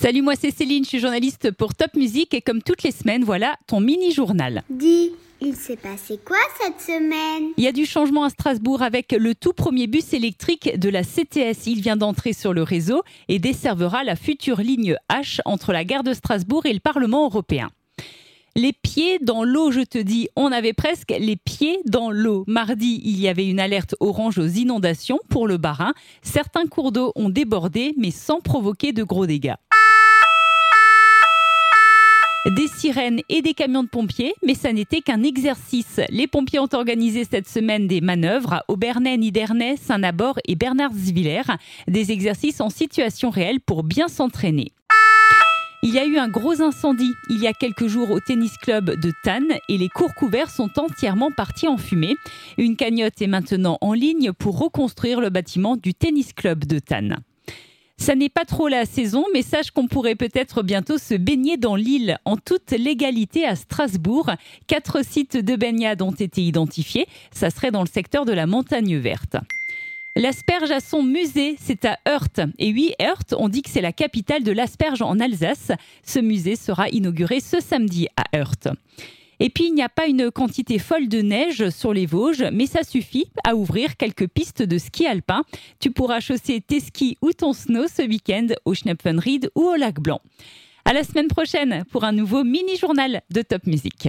Salut, moi c'est Céline, je suis journaliste pour Top Music et comme toutes les semaines, voilà ton mini-journal. Dis, il s'est passé quoi cette semaine? Il y a du changement à Strasbourg avec le tout premier bus électrique de la CTS. Il vient d'entrer sur le réseau et desservera la future ligne H entre la gare de Strasbourg et le Parlement européen. Les pieds dans l'eau, je te dis, on avait presque les pieds dans l'eau. Mardi, il y avait une alerte orange aux inondations pour le Barin. Certains cours d'eau ont débordé, mais sans provoquer de gros dégâts des sirènes et des camions de pompiers, mais ça n'était qu'un exercice. Les pompiers ont organisé cette semaine des manœuvres à Aubernais, Nidernais, Saint-Nabord et Bernardsviller, des exercices en situation réelle pour bien s'entraîner. Il y a eu un gros incendie il y a quelques jours au tennis club de Tannes et les cours couverts sont entièrement partis en fumée. Une cagnotte est maintenant en ligne pour reconstruire le bâtiment du tennis club de Tannes. Ça n'est pas trop la saison, mais sache qu'on pourrait peut-être bientôt se baigner dans l'île en toute légalité à Strasbourg. Quatre sites de baignade ont été identifiés. Ça serait dans le secteur de la montagne verte. L'asperge a son musée, c'est à Heurt. Et oui, Heurt, on dit que c'est la capitale de l'asperge en Alsace. Ce musée sera inauguré ce samedi à Heurt. Et puis, il n'y a pas une quantité folle de neige sur les Vosges, mais ça suffit à ouvrir quelques pistes de ski alpin. Tu pourras chausser tes skis ou ton snow ce week-end au Schnepfenried ou au Lac Blanc. À la semaine prochaine pour un nouveau mini-journal de Top Music.